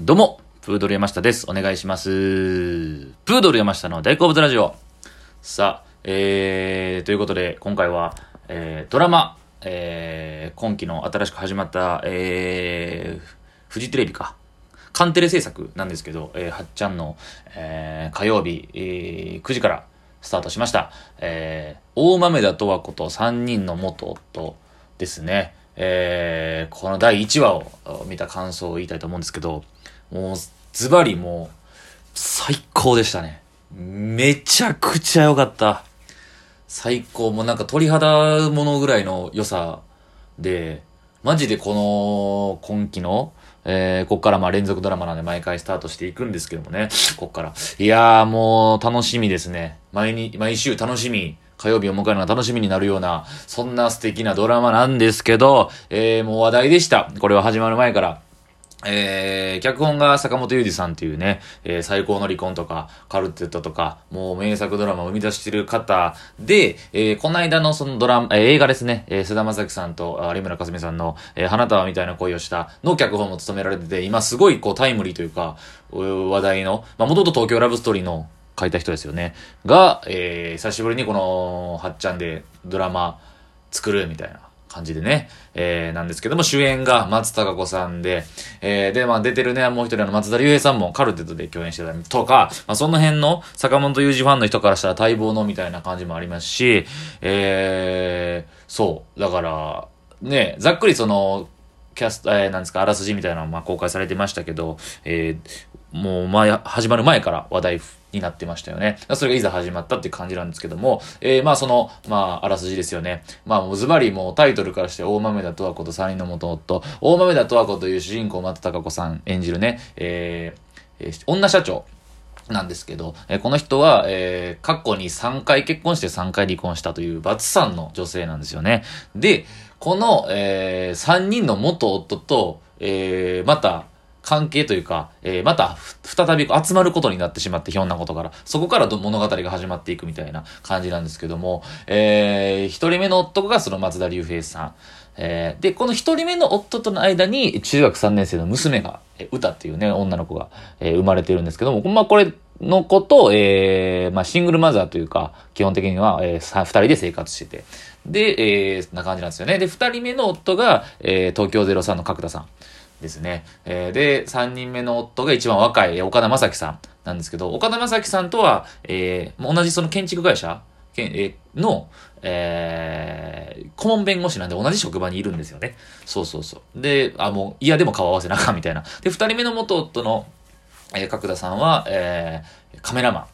どうも、プードル山下です。お願いします。プードル山下の大好物ラジオ。さあ、えー、ということで、今回は、えー、ドラマ、えー、今期の新しく始まった、えー、フジテレビか。カンテレ制作なんですけど、えー、はっちゃんの、えー、火曜日、えー、9時からスタートしました。えー、大豆田とわ子と3人の元夫ですね。えー、この第1話を見た感想を言いたいと思うんですけど、もう、ズバリもう、最高でしたね。めちゃくちゃ良かった。最高。もうなんか鳥肌ものぐらいの良さで、マジでこの今期の、えー、こっからまあ連続ドラマなんで毎回スタートしていくんですけどもね、こっから。いやーもう楽しみですね。毎に、毎週楽しみ。火曜日を迎えるのが楽しみになるような、そんな素敵なドラマなんですけど、えー、もう話題でした。これは始まる前から。えー、脚本が坂本裕二さんっていうね、えー、最高の離婚とか、カルテットとか、もう名作ドラマを生み出してる方で、えー、この間のそのドラマ、えー、映画ですね、えー、菅田将暉さんと有村架純さんの、えー、花束みたいな恋をしたの脚本も務められてて、今すごいこうタイムリーというか、話題の、まあ、元々東京ラブストーリーの書いた人ですよね。が、えー、久しぶりにこの、はっちゃんでドラマ作るみたいな。感じでね、えー、なんですけども、主演が松たか子さんで、えー、で、まあ出てるね、もう一人の松田龍平さんもカルテットで共演してたりとか、まあその辺の坂本雄二ファンの人からしたら待望のみたいな感じもありますし、えー、そう、だから、ね、ざっくりその、キャスト、えー、なんですか、あらすじみたいなのまあ公開されてましたけど、えー、もう前、始まる前から話題になってましたよね。それがいざ始まったって感じなんですけども、えー、まあその、まああらすじですよね。まあもうズバリもうタイトルからして大豆田とわ子と三人の元夫、大豆田とわ子という主人公松たか子さん演じるね、えー、えー、女社長。なんですけど、えー、この人は、えー、過去に3回結婚して3回離婚したというバツさんの女性なんですよね。で、この、えー、3人の元夫と、えー、また、関係というか、えー、また、再び集まることになってしまって、ひょんなことから。そこから物語が始まっていくみたいな感じなんですけども、えー、一人目の夫がその松田龍平さん。えー、で、この一人目の夫との間に、中学3年生の娘が、え歌っていうね、女の子が、えー、生まれてるんですけども、まあ、これの子と、えー、まあ、シングルマザーというか、基本的には、えー、二人で生活してて。で、えー、な感じなんですよね。で、二人目の夫が、えー、東京03の角田さん。ですね。えー、で、三人目の夫が一番若い岡田正樹さんなんですけど、岡田正樹さんとは、えー、同じその建築会社え、の、えー、顧問弁護士なんで同じ職場にいるんですよね。そうそうそう。で、あ、もう嫌でも顔合わせなあかんみたいな。で、二人目の元夫の、えー、角田さんは、えー、カメラマン。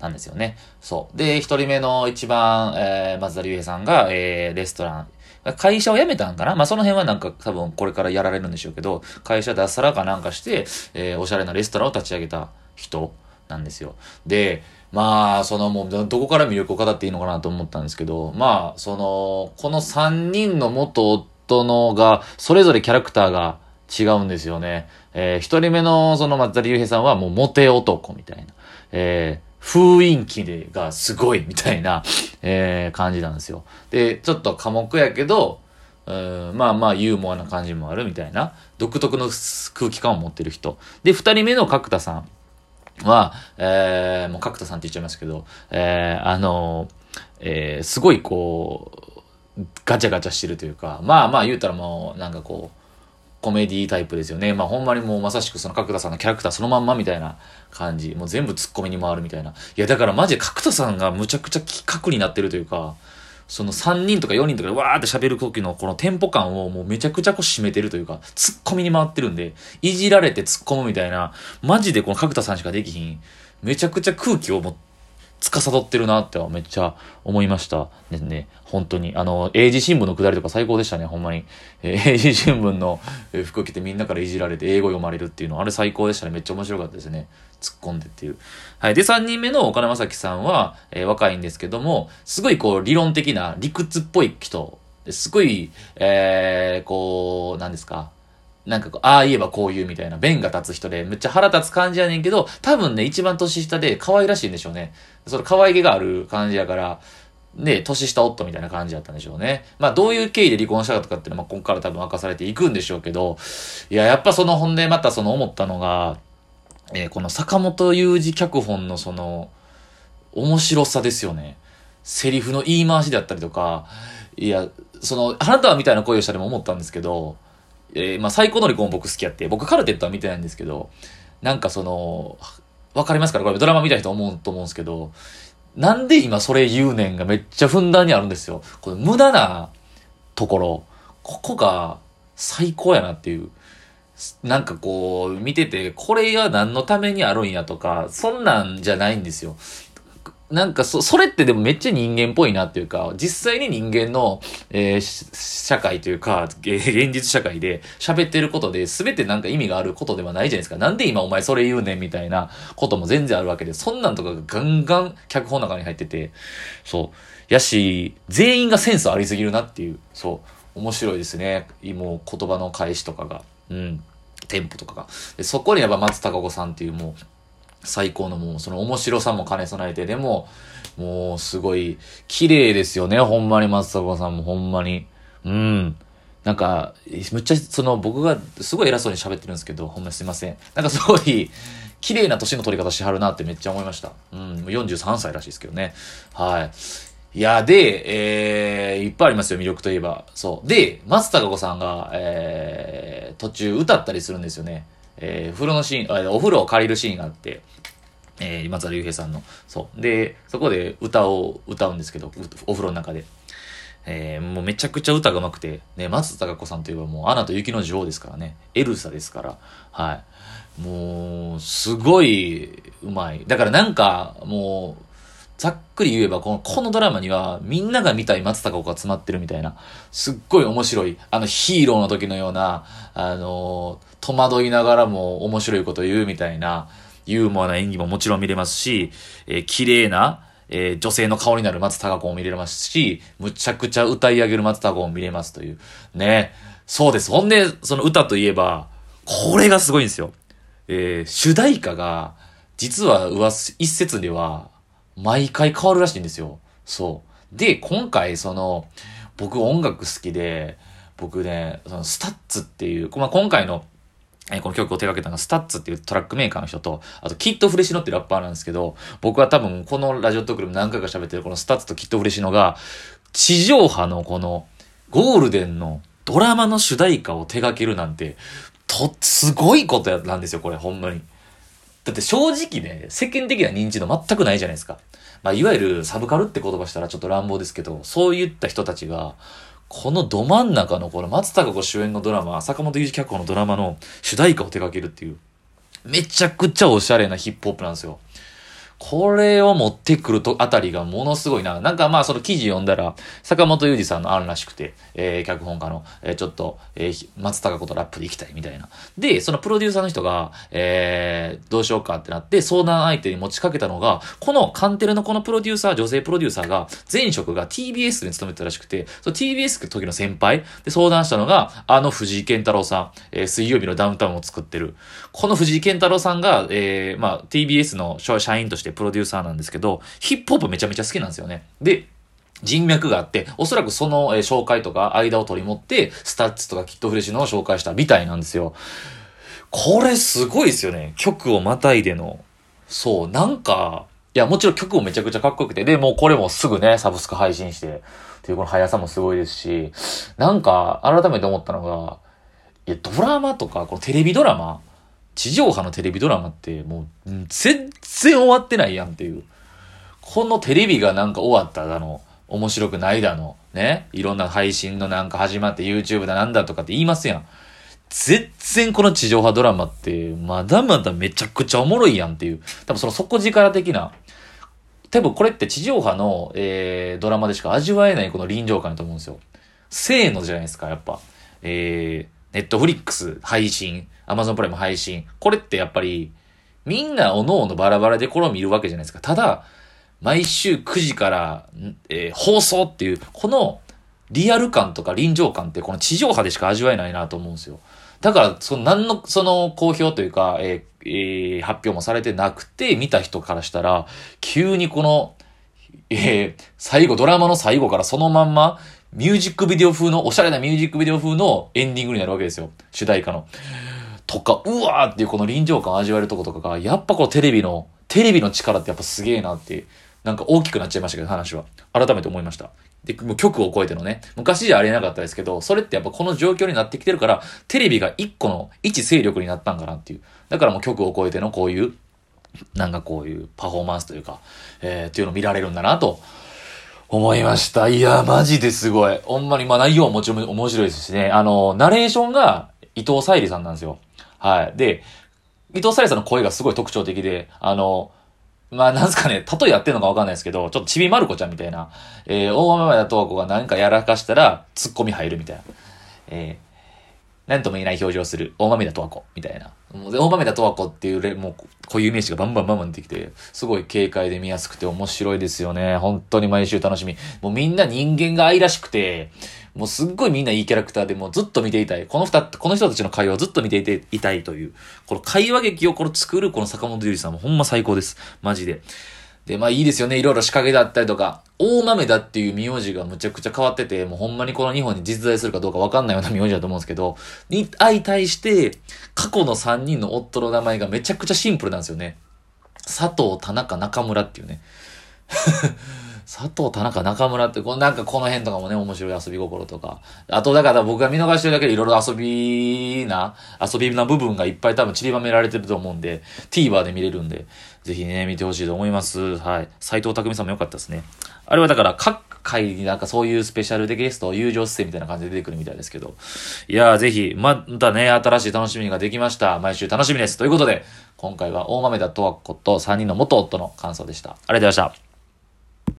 なんですよね。そう。で、一人目の一番、えー、松田龍平さんが、えー、レストラン、会社を辞めたんかな？まあ、その辺はなんか多分これからやられるんでしょうけど、会社脱サラかなんかして、えー、おしゃれなレストランを立ち上げた人なんですよ。で、まあ、そのもう、どこから魅力を語っていいのかなと思ったんですけど、まあ、その、この3人の元夫のが、それぞれキャラクターが違うんですよね。えー、一人目のその松田龍平さんはもうモテ男みたいな。えー雰囲気でがすごいみたいな、えー、感じなんですよ。で、ちょっと寡黙やけど、うんまあまあユーモアな感じもあるみたいな、独特の空気感を持ってる人。で、二人目の角田さんは、えー、もう角田さんって言っちゃいますけど、えー、あのえー、すごいこう、ガチャガチャしてるというか、まあまあ言うたらもう、なんかこう、コメディタイプですよね。まあほんまにもうまさしくその角田さんのキャラクターそのまんまみたいな感じ。もう全部ツッコミに回るみたいな。いやだからマジで角田さんがむちゃくちゃ企画になってるというか、その3人とか4人とかでわーって喋る時のこのテンポ感をもうめちゃくちゃこう締めてるというか、ツッコミに回ってるんで、いじられて突っ込むみたいな、マジでこの角田さんしかできひん、めちゃくちゃ空気をも司ってるなってはめっちゃ思いました。ね、ね、本当に。あの、英字新聞のくだりとか最高でしたね、ほんまに。英字新聞の服着てみんなからいじられて英語読まれるっていうの、あれ最高でしたね。めっちゃ面白かったですね。突っ込んでっていう。はい。で、3人目の岡田正樹さんは、えー、若いんですけども、すごいこう、理論的な理屈っぽい人。すごい、えー、こう、何ですか？なんかこう、ああ言えばこう言うみたいな、弁が立つ人で、めっちゃ腹立つ感じやねんけど、多分ね、一番年下で可愛らしいんでしょうね。その可愛げがある感じやから、で、年下夫みたいな感じだったんでしょうね。まあ、どういう経緯で離婚したかとかっていうのは、まあ、ここから多分明かされていくんでしょうけど、いや、やっぱその本でまたその思ったのが、えー、この坂本雄二脚本のその、面白さですよね。セリフの言い回しであったりとか、いや、その、あなたはみたいな声をしたでも思ったんですけど、えー、まあ、最高の離婚僕好きやって、僕カルテットは見てないんですけど、なんかその、わかりますからこれドラマ見た人思うと思うんですけど、なんで今それ言うねんがめっちゃふんだんにあるんですよ。この無駄なところ、ここが最高やなっていう。なんかこう、見てて、これは何のためにあるんやとか、そんなんじゃないんですよ。なんかそ、それってでもめっちゃ人間っぽいなっていうか、実際に人間の、えー、社会というか、現実社会で喋ってることで全てなんか意味があることではないじゃないですか。なんで今お前それ言うねんみたいなことも全然あるわけで、そんなんとかがガンガン脚本の中に入ってて、そう。やし、全員がセンスありすぎるなっていう、そう。面白いですね。もう言葉の返しとかが。うん。テンポとかが。でそこにやっぱ松たか子さんっていうもう、最高のもう、その面白さも兼ね備えて、でも、もう、すごい、綺麗ですよね、ほんまに、松坂さんも、ほんまに。うん。なんか、むっちゃ、その、僕が、すごい偉そうに喋ってるんですけど、ほんますいません。なんかすごい、綺麗な年の取り方しはるなってめっちゃ思いました。うん、43歳らしいですけどね。はい。いや、で、えー、いっぱいありますよ、魅力といえば。そう。で、松たか子さんが、えー、途中歌ったりするんですよね。えー、風呂のシーン、お風呂を借りるシーンがあって、えー、松原雄平さんの。そう。で、そこで歌を歌うんですけど、お風呂の中で。えー、もうめちゃくちゃ歌が上手くて、ね、松たか子さんといえばもう、アナと雪の女王ですからね。エルサですから。はい。もう、すごい、うまい。だからなんか、もう、ざっくり言えば、この、このドラマには、みんなが見たい松たか子が詰まってるみたいな、すっごい面白い、あのヒーローの時のような、あの、戸惑いながらも面白いこと言うみたいな、ユーモアな演技ももちろん見れますし、えー、綺麗な、えー、女性の顔になる松たか子も見れますし、むちゃくちゃ歌い上げる松たか子も見れますという。ね。そうです。ほんで、その歌といえば、これがすごいんですよ。えー、主題歌が、実は、一説では、毎回変わるらしいんですよ。そう。で、今回、その、僕音楽好きで、僕ね、その STUTS っていう、まあ、今回の、えこの曲を手掛けたのが STUTS っていうトラックメーカーの人と、あと KID FRESINO っていうラッパーなんですけど、僕は多分このラジオトークでも何回か喋ってるこの STUTS と KID FRESINO が、地上波のこのゴールデンのドラマの主題歌を手掛けるなんて、と、すごいことなんですよ、これ、ほんまに。だって正直ね、世間的な認知度全くないじゃないですか。まあ、いわゆるサブカルって言葉したらちょっと乱暴ですけど、そういった人たちが、このど真ん中のこの松たか子主演のドラマ、坂本裕二脚本のドラマの主題歌を手掛けるっていう、めちゃくちゃおしゃれなヒップホップなんですよ。これを持ってくるとあたりがものすごいな。なんかまあその記事読んだら、坂本雄二さんの案らしくて、えー、脚本家の、えー、ちょっと、えー、松高子とラップで行きたいみたいな。で、そのプロデューサーの人が、えー、どうしようかってなって相談相手に持ちかけたのが、このカンテレのこのプロデューサー、女性プロデューサーが、前職が TBS に勤めてたらしくて、その TBS って時の先輩で相談したのが、あの藤井健太郎さん、えー、水曜日のダウンタウンを作ってる。この藤井健太郎さんが、えー、まあ TBS の社員としてプロデューサーなんですけど、ヒップホップめちゃめちゃ好きなんですよね。で、人脈があって、おそらくその、えー、紹介とか間を取り持って、 STUTS とか KID FRESINO 紹介したみたいなんですよ。これすごいですよね。曲をまたいでの。そう、なんか、いや、もちろん曲もめちゃくちゃかっこよくて、で、もうこれもすぐね、サブスク配信して、っていうこの速さもすごいですし、なんか、改めて思ったのが、いや、ドラマとか、このテレビドラマ、地上波のテレビドラマってもう全然終わってないやんっていう。このテレビがなんか終わっただの、面白くないだの、ね？いろんな配信のなんか始まって YouTube だなんだとかって言いますやん。全然この地上波ドラマってまだまだめちゃくちゃおもろいやんっていう。多分その底力的な。多分これって地上波の、えー、ドラマでしか味わえないこの臨場感だと思うんですよ。せーのじゃないですか、やっぱ。えー、ネットフリックス配信、アマゾンプライム配信。これってやっぱり、みんなおのおのバラバラでこれを見るわけじゃないですか。ただ、毎週9時から、えー、放送っていう、このリアル感とか臨場感ってこの地上波でしか味わえないなと思うんですよ。だから、その何の、その公表というか、えーえー、発表もされてなくて、見た人からしたら、急にこの、えー、最後、ドラマの最後からそのまんま、ミュージックビデオ風の、おしゃれなミュージックビデオ風のエンディングになるわけですよ。主題歌の。とか、うわーっていうこの臨場感を味わえるとことかが、やっぱこうテレビの、テレビの力ってやっぱすげえなって、なんか大きくなっちゃいましたけど、話は。改めて思いました。で、もう曲を超えてのね、昔じゃありえなかったですけど、それってやっぱこの状況になってきてるから、テレビが一個の一勢力になったんかなっていう。だからもう曲を超えてのこういう、なんかこういうパフォーマンスというか、えー、っていうのを見られるんだなと思いました。いや、マジですごい。ほんまに、まあ内容はもちろん面白いですしね。あの、ナレーションが伊藤沙莉さんなんですよ。はい。で、伊藤沙莉さんの声がすごい特徴的で、あの、まあ、なんすかね、例えやってんのかわかんないですけど、ちょっとちびまる子ちゃんみたいな、えー、大豆田十和子が何かやらかしたら、突っ込み入るみたいな。えー、なんとも言えない表情する、大豆田十和子、みたいな。もう大豆田十和子っていうもう、固有名詞がバンバンバンバン出てきて、すごい軽快で見やすくて面白いですよね。本当に毎週楽しみ。もうみんな人間が愛らしくて、もうすっごいみんないいキャラクターでもうずっと見ていたい。この二、この人たちの会話をずっと見ていていたいという、この会話劇をこの作るこの坂本龍一さんもほんま最高です。マジで。で、まあいいですよね。いろいろ仕掛けだったりとか、大豆だっていう名字がむちゃくちゃ変わってて、もうほんまにこの日本に実在するかどうかわかんないような名字だと思うんですけど、に相対して、過去の3人の夫の名前がめちゃくちゃシンプルなんですよね。佐藤、田中、中村っていうね。佐藤、田中、中村って、このなんかこの辺とかもね、面白い遊び心とか。あと、だから僕が見逃してるだけでいろいろ遊びな、遊びな部分がいっぱい多分散りばめられてると思うんで、TVer で見れるんで、ぜひね、見てほしいと思います。はい。斎藤匠さんも良かったですね。あれはだから、各回になんかそういうスペシャルでゲスト、友情出演みたいな感じで出てくるみたいですけど。いやー、ぜひ、またね、新しい楽しみができました。毎週楽しみです。ということで、今回は大豆田とわ子と3人の元夫の感想でした。ありがとうございました。